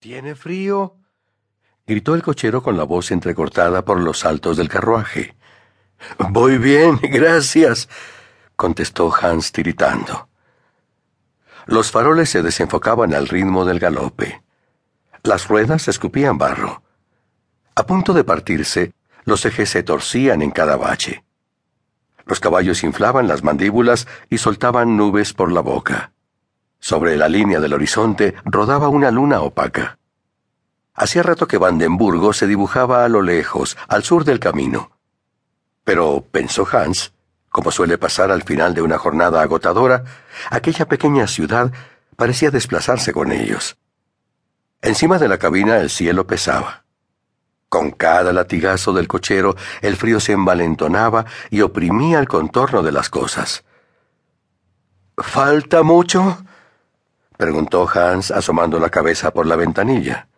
¿Tiene frío? gritó el cochero con la voz entrecortada por los saltos del carruaje. Voy bien, gracias, contestó Hans tiritando. Los faroles se desenfocaban al ritmo del galope. Las ruedas escupían barro. A punto de partirse, los ejes se torcían en cada bache. Los caballos inflaban las mandíbulas y soltaban nubes por la boca. Sobre la línea del horizonte rodaba una luna opaca. Hacía rato que Vandenburgo se dibujaba a lo lejos, al sur del camino. Pero, pensó Hans, como suele pasar al final de una jornada agotadora, aquella pequeña ciudad parecía desplazarse con ellos. Encima de la cabina el cielo pesaba. Con cada latigazo del cochero el frío se envalentonaba y oprimía el contorno de las cosas. ¿Falta mucho? Preguntó Hans asomando la cabeza por la ventanilla.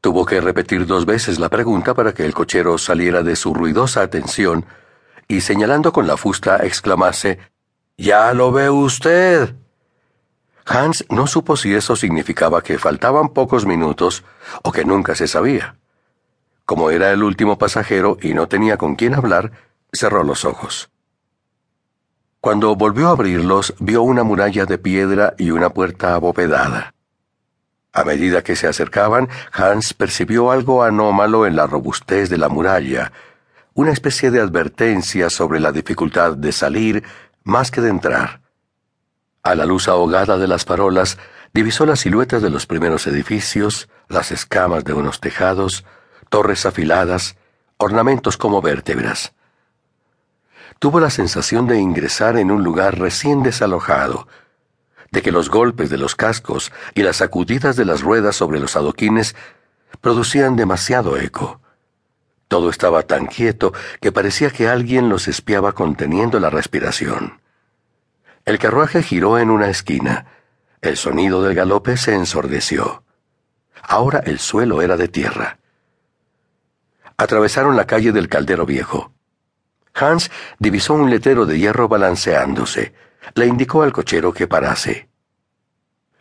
Tuvo que repetir dos veces la pregunta para que el cochero saliera de su ruidosa atención y señalando con la fusta exclamase Ya lo ve usted. Hans no supo si eso significaba que faltaban pocos minutos o que nunca se sabía. Como era el último pasajero y no tenía con quién hablar, cerró los ojos. Cuando volvió a abrirlos, vio una muralla de piedra y una puerta abovedada. A medida que se acercaban, Hans percibió algo anómalo en la robustez de la muralla, una especie de advertencia sobre la dificultad de salir más que de entrar. A la luz ahogada de las farolas, divisó las siluetas de los primeros edificios, las escamas de unos tejados, torres afiladas, ornamentos como vértebras tuvo la sensación de ingresar en un lugar recién desalojado, de que los golpes de los cascos y las sacudidas de las ruedas sobre los adoquines producían demasiado eco. Todo estaba tan quieto que parecía que alguien los espiaba conteniendo la respiración. El carruaje giró en una esquina. El sonido del galope se ensordeció. Ahora el suelo era de tierra. Atravesaron la calle del Caldero Viejo. Hans divisó un letrero de hierro balanceándose. Le indicó al cochero que parase.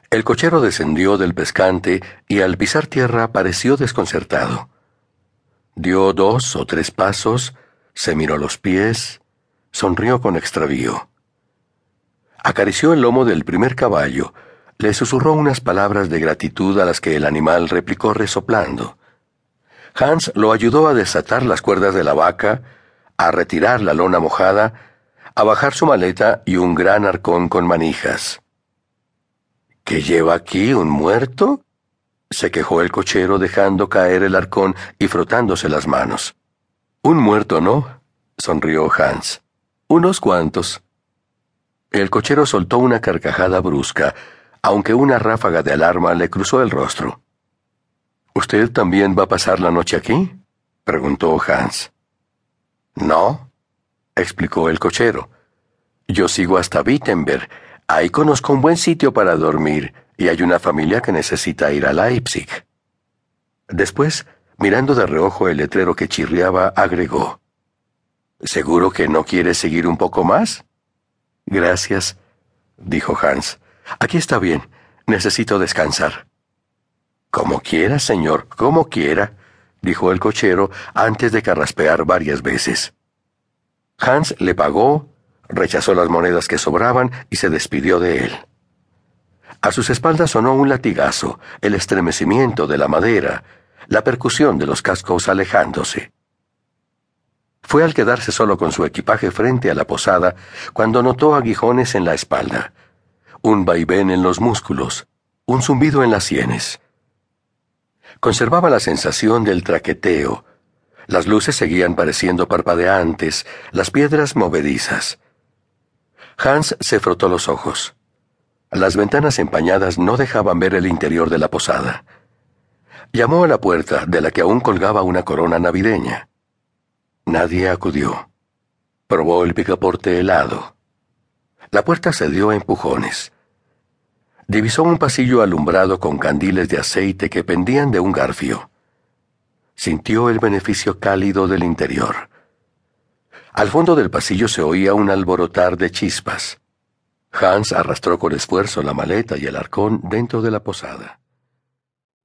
El cochero descendió del pescante y al pisar tierra pareció desconcertado. Dio dos o tres pasos, se miró los pies, sonrió con extravío. Acarició el lomo del primer caballo, le susurró unas palabras de gratitud a las que el animal replicó resoplando. Hans lo ayudó a desatar las cuerdas de la vaca, a retirar la lona mojada, a bajar su maleta y un gran arcón con manijas. ¿Qué lleva aquí un muerto? se quejó el cochero dejando caer el arcón y frotándose las manos. Un muerto, ¿no? sonrió Hans. Unos cuantos. El cochero soltó una carcajada brusca, aunque una ráfaga de alarma le cruzó el rostro. ¿Usted también va a pasar la noche aquí? preguntó Hans. No, explicó el cochero. Yo sigo hasta Wittenberg. Ahí conozco un buen sitio para dormir y hay una familia que necesita ir a Leipzig. Después, mirando de reojo el letrero que chirriaba, agregó. ¿Seguro que no quiere seguir un poco más? Gracias, dijo Hans. Aquí está bien. Necesito descansar. Como quiera, señor, como quiera, dijo el cochero antes de carraspear varias veces. Hans le pagó, rechazó las monedas que sobraban y se despidió de él. A sus espaldas sonó un latigazo, el estremecimiento de la madera, la percusión de los cascos alejándose. Fue al quedarse solo con su equipaje frente a la posada cuando notó aguijones en la espalda, un vaivén en los músculos, un zumbido en las sienes. Conservaba la sensación del traqueteo. Las luces seguían pareciendo parpadeantes, las piedras movedizas. Hans se frotó los ojos. Las ventanas empañadas no dejaban ver el interior de la posada. Llamó a la puerta, de la que aún colgaba una corona navideña. Nadie acudió. Probó el picaporte helado. La puerta se dio a empujones divisó un pasillo alumbrado con candiles de aceite que pendían de un garfio. Sintió el beneficio cálido del interior. Al fondo del pasillo se oía un alborotar de chispas. Hans arrastró con esfuerzo la maleta y el arcón dentro de la posada.